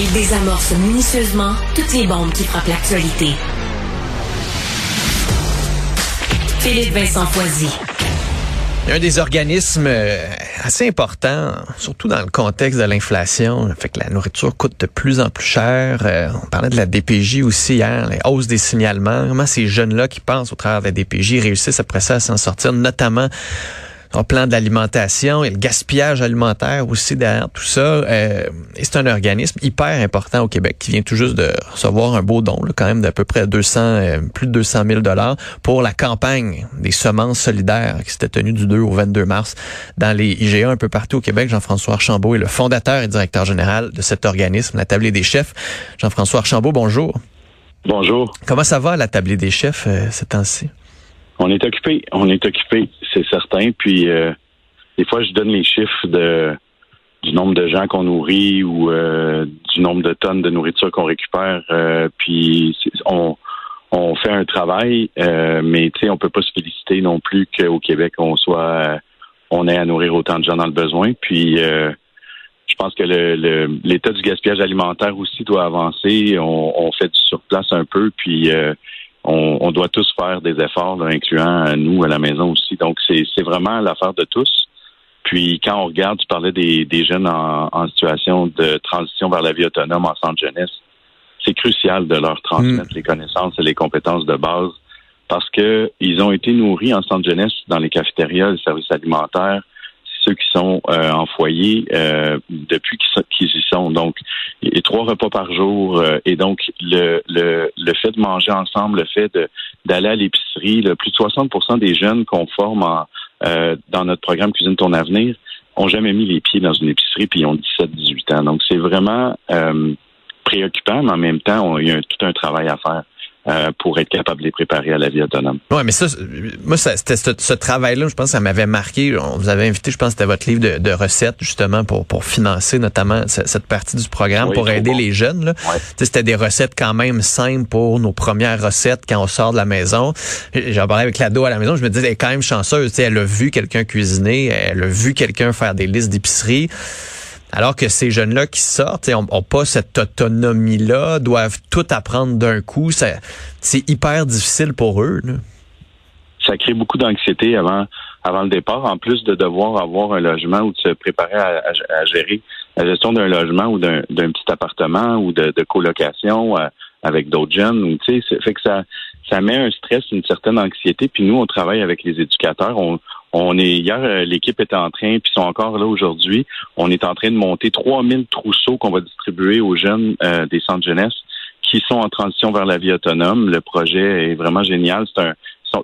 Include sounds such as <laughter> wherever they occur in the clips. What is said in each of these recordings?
Il désamorce minutieusement toutes les bombes qui frappent l'actualité. Philippe Vincent Foisy. Un des organismes euh, assez importants, surtout dans le contexte de l'inflation, fait que la nourriture coûte de plus en plus cher. Euh, on parlait de la DPJ aussi hier, les hausses des signalements. Comment ces jeunes-là qui pensent au travers de la DPJ réussissent après ça à s'en sortir, notamment au plan de l'alimentation et le gaspillage alimentaire aussi derrière tout ça. Euh, et c'est un organisme hyper important au Québec qui vient tout juste de recevoir un beau don, là, quand même d'à peu près 200, euh, plus de 200 000 dollars pour la campagne des semences solidaires qui s'était tenue du 2 au 22 mars dans les IGA un peu partout au Québec. Jean-François Archambault est le fondateur et directeur général de cet organisme, la Tablée des chefs. Jean-François Archambault, bonjour. Bonjour. Comment ça va la Tablée des chefs euh, ces temps-ci? On est occupé, on est occupé, c'est certain. Puis euh, des fois, je donne les chiffres de du nombre de gens qu'on nourrit ou euh, du nombre de tonnes de nourriture qu'on récupère. Euh, puis on, on fait un travail, mais tu sais, on peut pas se féliciter non plus qu'au Québec on soit on ait à nourrir autant de gens dans le besoin. Puis je pense que le, l'état du gaspillage alimentaire aussi doit avancer. On, on fait du surplace un peu, puis on, doit tous faire des efforts, incluant euh, nous à la maison aussi. Donc, c'est vraiment l'affaire de tous. Puis, quand on regarde, tu parlais des, jeunes en, situation de transition vers la vie autonome en centre jeunesse, c'est crucial de leur transmettre mm. les connaissances et les compétences de base parce que ils ont été nourris en centre jeunesse dans les cafétérias, les services alimentaires, ceux qui sont euh, en foyer euh, depuis qu'ils y sont. Donc, et trois repas par jour. Euh, et donc, le, le, le fait de manger ensemble, le fait d'aller à l'épicerie, plus de 60% des jeunes qu'on forme dans notre programme Cuisine ton avenir ont jamais mis les pieds dans une épicerie puis ils ont 17-18 ans. Donc, c'est vraiment préoccupant, mais en même temps, il y a tout un travail à faire. Euh, pour être capable de les préparer à la vie autonome. Oui, mais ça, moi, c'était ce, travail-là, je pense que ça m'avait marqué. On vous avait invité, je pense que c'était votre livre de, recettes, justement, pour, pour financer notamment cette, partie du programme, pour aider les jeunes. Là. C'était des recettes quand même simples pour nos premières recettes quand on sort de la maison. J'en parlais avec l'ado à la maison, je me disais, elle est quand même chanceuse. Elle a vu quelqu'un cuisiner, elle a vu quelqu'un faire des listes d'épicerie. Alors que ces jeunes-là qui sortent n'ont pas cette autonomie-là, doivent tout apprendre d'un coup. C'est hyper difficile pour eux. Ça crée beaucoup d'anxiété avant, avant le départ, en plus de devoir avoir un logement ou de se préparer à, gérer la gestion d'un logement ou d'un petit appartement ou de, colocation euh, avec d'autres jeunes. Sais, fait que ça, ça met un stress, une certaine anxiété. Puis nous, on travaille avec les éducateurs. On est hier, euh, l'équipe est en train, puis sont encore là aujourd'hui. On est en train de monter 3000 trousseaux qu'on va distribuer aux jeunes euh, des centres jeunesse qui sont en transition vers la vie autonome. Le projet est vraiment génial. C'est un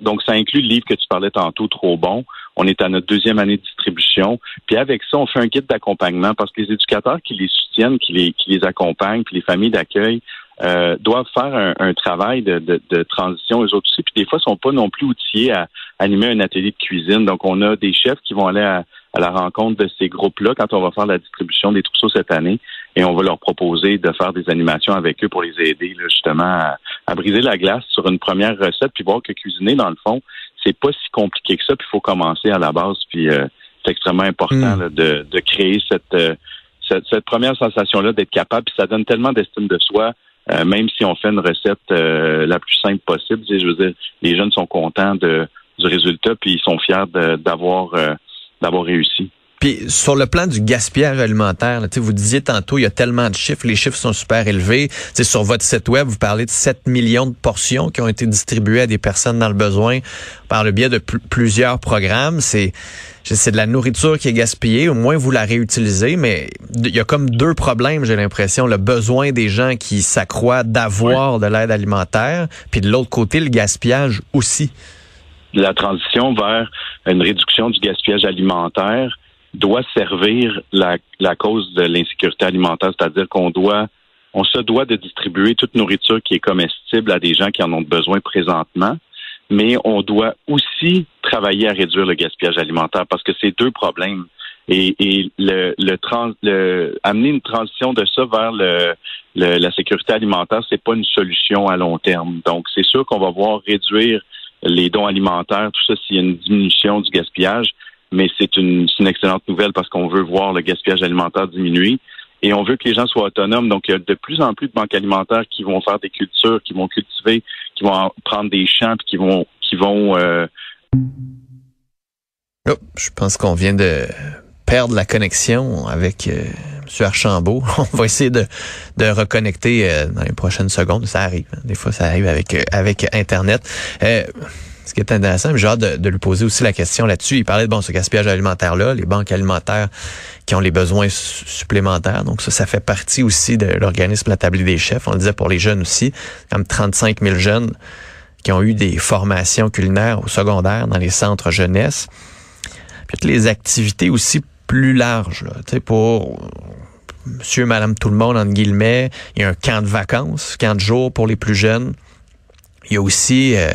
donc, ça inclut le livre que tu parlais tantôt, Trop bon. On est à notre deuxième année de distribution. Puis avec ça, on fait un guide d'accompagnement parce que les éducateurs qui les soutiennent, qui les, qui les accompagnent, puis les familles d'accueil euh, doivent faire un, travail de, de, transition eux autres aussi. Puis des fois, ils sont pas non plus outillés à animer un atelier de cuisine. Donc, on a des chefs qui vont aller à, la rencontre de ces groupes-là quand on va faire la distribution des trousseaux cette année et on va leur proposer de faire des animations avec eux pour les aider justement à, briser la glace sur une première recette puis voir que cuisiner dans le fond c'est pas si compliqué que ça puis il faut commencer à la base puis euh, c'est extrêmement important hmm. de, de, créer cette, euh, cette, cette première sensation là d'être capable puis ça donne tellement d'estime de soi euh, même si on fait une recette euh, la plus simple possible, je veux dire, les jeunes sont contents de, du résultat, puis ils sont fiers d'avoir euh, d'avoir réussi. Puis sur le plan du gaspillage alimentaire, là, vous disiez tantôt, il y a tellement de chiffres, les chiffres sont super élevés. T'sais, sur votre site web, vous parlez de 7 millions de portions qui ont été distribuées à des personnes dans le besoin par le biais de plusieurs programmes. C'est c'est de la nourriture qui est gaspillée, au moins vous la réutilisez, mais il y a comme deux problèmes, j'ai l'impression. Le besoin des gens qui s'accroît d'avoir de l'aide alimentaire, puis de l'autre côté, le gaspillage aussi. La transition vers une réduction du gaspillage alimentaire doit servir la, la cause de l'insécurité alimentaire, c'est-à-dire qu'on doit on se doit de distribuer toute nourriture qui est comestible à des gens qui en ont besoin présentement, mais on doit aussi travailler à réduire le gaspillage alimentaire parce que c'est deux problèmes. Et, et le, le, trans, le, amener une transition de ça vers le, la sécurité alimentaire, c'est pas une solution à long terme. Donc, c'est sûr qu'on va voir réduire les dons alimentaires, tout ça, s'il y a une diminution du gaspillage, mais c'est une, une excellente nouvelle parce qu'on veut voir le gaspillage alimentaire diminuer. et on veut que les gens soient autonomes. Donc, il y a de plus en plus de banques alimentaires qui vont faire des cultures, qui vont cultiver, qui vont prendre des champs, puis qui vont, qui vont. Euh... Oh, je pense qu'on vient de perdre la connexion avec euh, M. Archambault. <laughs> On va essayer de, de reconnecter euh, dans les prochaines secondes. Ça arrive. Hein. Des fois, ça arrive avec, euh, avec Internet. Ce qui est intéressant, j'ai hâte de, lui poser aussi la question là-dessus. Il parlait de bon, ce gaspillage alimentaire-là, les banques alimentaires qui ont les besoins supplémentaires. Donc ça, ça fait partie aussi de l'organisme La Table des chefs. On le disait pour les jeunes aussi, comme 35 000 jeunes qui ont eu des formations culinaires au secondaire dans les centres jeunesse. Puis les activités aussi plus larges, là, pour monsieur, madame, tout le monde, entre guillemets. Il y a un camp de vacances, camp de jour pour les plus jeunes. Il y a aussi euh,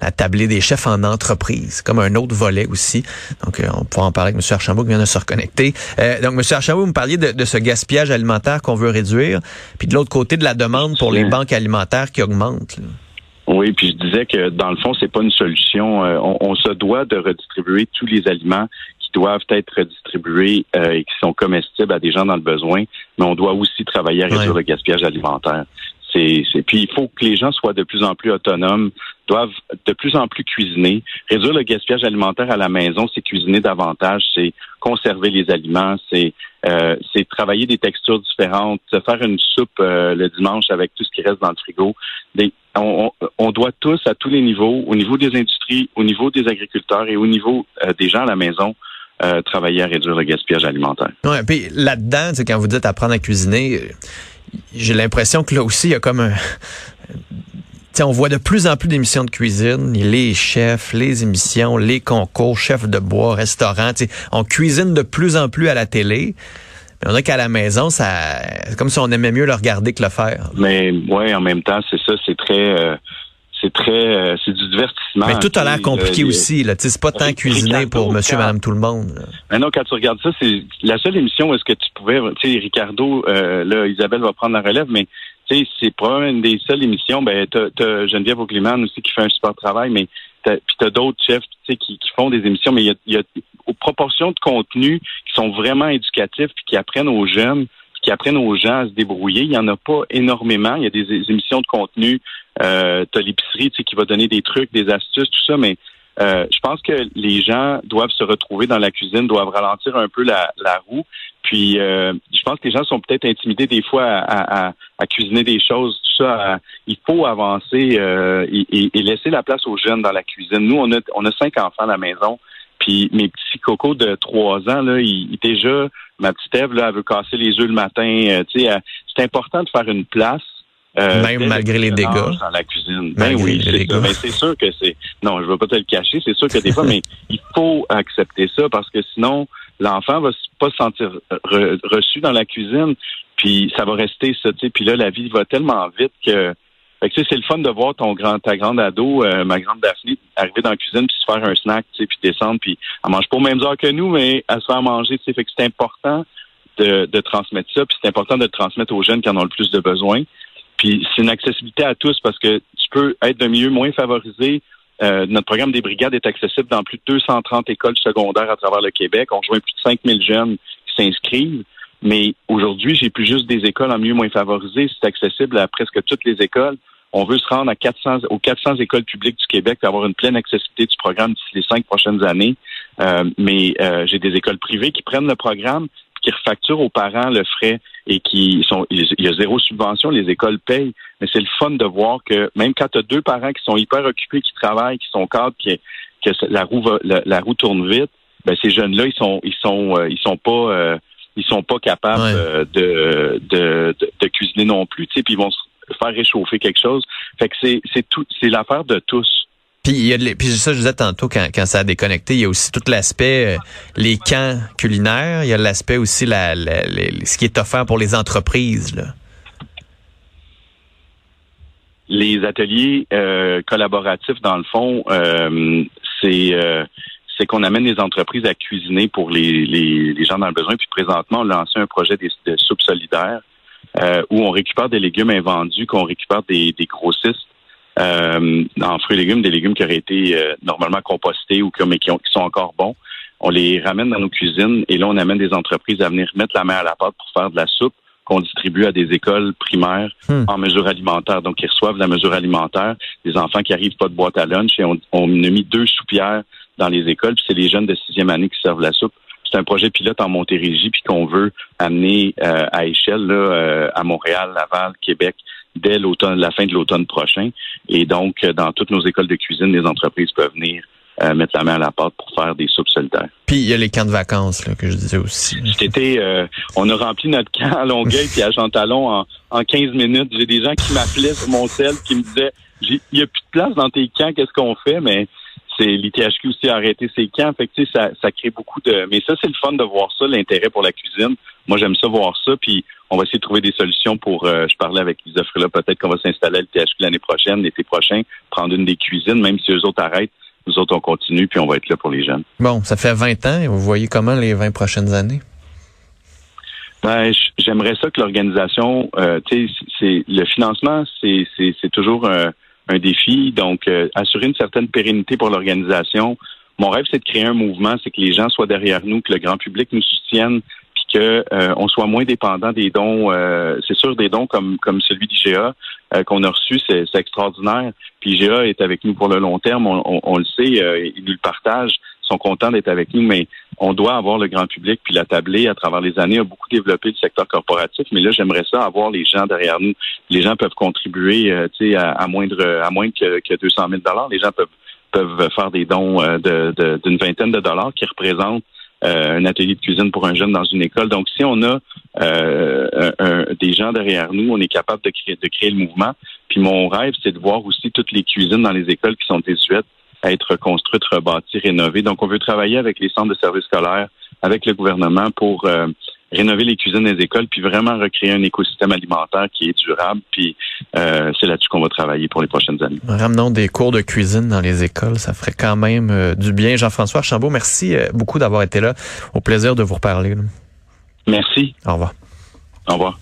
la tablée des chefs en entreprise, comme un autre volet aussi. Donc, euh, on pourra en parler avec M. Archambault qui vient de se reconnecter. Euh, donc, M. Archambault, vous me parliez de, de ce gaspillage alimentaire qu'on veut réduire, puis de l'autre côté, de la demande pour les banques alimentaires qui augmente. Oui, puis je disais que dans le fond, c'est pas une solution. On, on, se doit de redistribuer tous les aliments qui doivent être redistribués et qui sont comestibles à des gens dans le besoin, mais on doit aussi travailler à réduire ouais. le gaspillage alimentaire. C'est, puis il faut que les gens soient de plus en plus autonomes, doivent de plus en plus cuisiner. Réduire le gaspillage alimentaire à la maison, c'est cuisiner davantage, c'est conserver les aliments, c'est euh, c'est travailler des textures différentes, faire une soupe euh, le dimanche avec tout ce qui reste dans le frigo. On, doit tous, à tous les niveaux, au niveau des industries, au niveau des agriculteurs et au niveau euh, des gens à la maison, travailler à réduire le gaspillage alimentaire. Ouais, puis là-dedans, quand vous dites apprendre à cuisiner, j'ai l'impression que là aussi, il y a comme un... T'sais, on voit de plus en plus d'émissions de cuisine, les chefs, les émissions, les concours, chefs de bois, restaurants. On cuisine de plus en plus à la télé. Mais on dirait qu'à la maison, ça, c'est comme si on aimait mieux le regarder que le faire. Mais ouais, en même temps, c'est ça, c'est très, euh, c'est très, euh, c'est du divertissement. Mais tout a l'air compliqué euh, aussi. Là, c'est pas tant cuisiner pour Monsieur, Madame, tout le monde. Là. Mais non, quand tu regardes ça, c'est la seule émission où est-ce que tu pouvais, tu sais, Ricardo, euh, là, Isabelle va prendre la relève, mais tu sais, c'est probablement une des seules émissions. Ben, t'as, as Geneviève Aucliman aussi qui fait un super travail, mais t'as, puis t'as d'autres chefs, tu sais, qui, qui, font des émissions, mais il y a, y a aux proportions de contenu qui sont vraiment éducatifs puis qui apprennent aux jeunes qui apprennent aux gens à se débrouiller. Il y en a pas énormément. Il y a des, émissions de contenu. Euh, t'as l'épicerie, tu sais, qui va donner des trucs, des astuces, tout ça, mais euh, je pense que les gens doivent se retrouver dans la cuisine, doivent ralentir un peu la, la roue. Puis, euh, je pense que les gens sont peut-être intimidés des fois à, à, à, cuisiner des choses, tout ça. il faut avancer euh, et, et, laisser la place aux jeunes dans la cuisine. Nous, on a, on a cinq enfants à la maison. Puis mes petits cocos de trois ans, là, ils, déjà, ma petite Ève, là, elle veut casser les œufs le matin. Euh, tu sais, c'est important de faire une place. Euh, Même malgré les dégâts. Dans la cuisine. Ben oui, c'est Mais c'est sûr que c'est. Non, je veux pas te le cacher. C'est sûr que des fois, <laughs> mais il faut accepter ça parce que sinon, l'enfant va pas se sentir reçu dans la cuisine. Puis ça va rester ça. Tu sais. Puis là, la vie va tellement vite que fait que c'est le fun de voir ton grand, ta grande ado, euh, ma grande Daphne, arriver dans la cuisine puis se faire un snack, tu sais, puis descendre, puis elle mange pas aux mêmes heures que nous, mais elle se fait manger, tu sais. Fait que c'est important de, de transmettre ça, puis c'est important de le transmettre aux jeunes qui en ont le plus de besoin. Puis c'est une accessibilité à tous parce que tu peux être d'un milieu moins favorisé. Euh, notre programme des brigades est accessible dans plus de 230 écoles secondaires à travers le Québec. On rejoint plus de 5000 jeunes qui s'inscrivent. Mais aujourd'hui, j'ai plus juste des écoles en milieu moins favorisé. C'est accessible à presque toutes les écoles. On veut se rendre à 400, aux 400 écoles publiques du Québec pour avoir une pleine accessibilité du programme d'ici les cinq prochaines années. Euh, mais euh, j'ai des écoles privées qui prennent le programme, qui refacturent aux parents le frais et qui sont, il y a zéro subvention, les écoles payent. Mais c'est le fun de voir que même quand tu as deux parents qui sont hyper occupés, qui travaillent, qui sont cadres, qui, que la roue va, la, roue tourne vite, ben ces jeunes-là, ils sont, ils sont, euh, ils sont pas euh, ils sont pas capables ouais. de, de, de, de, cuisiner non plus, tu sais, puis ils vont se faire réchauffer quelque chose. Fait que c'est, c'est tout, c'est l'affaire de tous. Puis, il y a de, puis ça, je disais tantôt, quand, quand ça a déconnecté, il y a aussi tout l'aspect, euh, les camps culinaires, il y a l'aspect aussi, la, la, la, ce qui est offert pour les entreprises. Là. Les ateliers euh, collaboratifs, dans le fond, euh, c'est c'est qu'on amène les entreprises à cuisiner pour les, les, les, gens dans le besoin. Puis présentement, on a lancé un projet de, de soupe solidaire euh, où on récupère des légumes invendus, qu'on récupère des, des grossistes euh, en fruits et légumes, des légumes qui auraient été euh, normalement compostés ou qui, mais qui, ont, qui, sont encore bons. On les ramène dans nos cuisines et là, on amène des entreprises à venir mettre la main à la pâte pour faire de la soupe qu'on distribue à des écoles primaires Hmm. en mesure alimentaire. Donc, ils reçoivent la mesure alimentaire. Les enfants qui arrivent pas de boîte à lunch et on, on a mis deux soupières dans les écoles. Puis c'est les jeunes de sixième année qui servent la soupe. C'est un projet pilote en Montérégie puis qu'on veut amener euh, à échelle là, euh, à Montréal, Laval, Québec dès l'automne, la fin de l'automne prochain. Et donc, euh, dans toutes nos écoles de cuisine, les entreprises peuvent venir euh, mettre la main à la pâte pour faire des soupes solitaires. Puis il y a les camps de vacances là, que je disais aussi. Cet été, euh, on a rempli notre camp à Longueuil puis à Jean-Talon en, en 15 minutes. J'ai des gens qui m'appelaient sur mon sel qui me disaient J'ai- il y a plus de place dans tes camps, qu'est-ce qu'on fait? Mais l'ITHQ aussi a arrêté ses camps. Fait que, tu sais, ça, ça crée beaucoup de. Mais ça, c'est le fun de voir ça, l'intérêt pour la cuisine. Moi, j'aime ça voir ça. Puis on va essayer de trouver des solutions pour. euh, je parlais avec Lisa Frela, peut-être qu'on va s'installer à l'ITHQ l'année prochaine, l'été prochain, prendre une des cuisines, même si eux autres arrêtent. Nous autres, on continue, puis on va être là pour les jeunes. Bon, ça fait 20 ans et vous voyez comment les 20 prochaines années? Ben, j'aimerais ça que l'organisation, euh, tu sais, c'est le financement, c'est c'est c'est toujours un, un défi. Donc, euh, assurer une certaine pérennité pour l'organisation. Mon rêve, c'est de créer un mouvement, c'est que les gens soient derrière nous, que le grand public nous soutienne, puis que euh, on soit moins dépendant des dons. euh, c'est sûr des dons comme comme celui d'IGA euh, qu'on a reçu, c'est extraordinaire. Puis IGA est avec nous pour le long terme, on, on- on le sait, euh, ils nous le partagent, ils sont contents d'être avec nous, mais on doit avoir le grand public, puis la tablée à travers les années a beaucoup développé le secteur corporatif, mais là, j'aimerais ça avoir les gens derrière nous. Les gens peuvent contribuer, euh, tu sais, à, à moindre, à moins que, que 200 000 dollars. Les gens peuvent peuvent faire des dons euh, d'une vingtaine de dollars qui représentent euh, un atelier de cuisine pour un jeune dans une école. Donc, si on a euh, des gens derrière nous, on est capable de créer, de créer le mouvement. Puis mon rêve, c'est de voir aussi toutes les cuisines dans les écoles qui sont désuètes être construites, rebâties, rénovées. Donc, on veut travailler avec les centres de services scolaires, avec le gouvernement pour euh, rénover les cuisines des écoles, puis vraiment recréer un écosystème alimentaire qui est durable. Puis euh, c'est là-dessus qu'on va travailler pour les prochaines années. Ramenons des cours de cuisine dans les écoles, ça ferait quand même euh, du bien. Jean-François Archambault, merci beaucoup d'avoir été là. Au plaisir de vous reparler. là. Merci. Au revoir. Au revoir.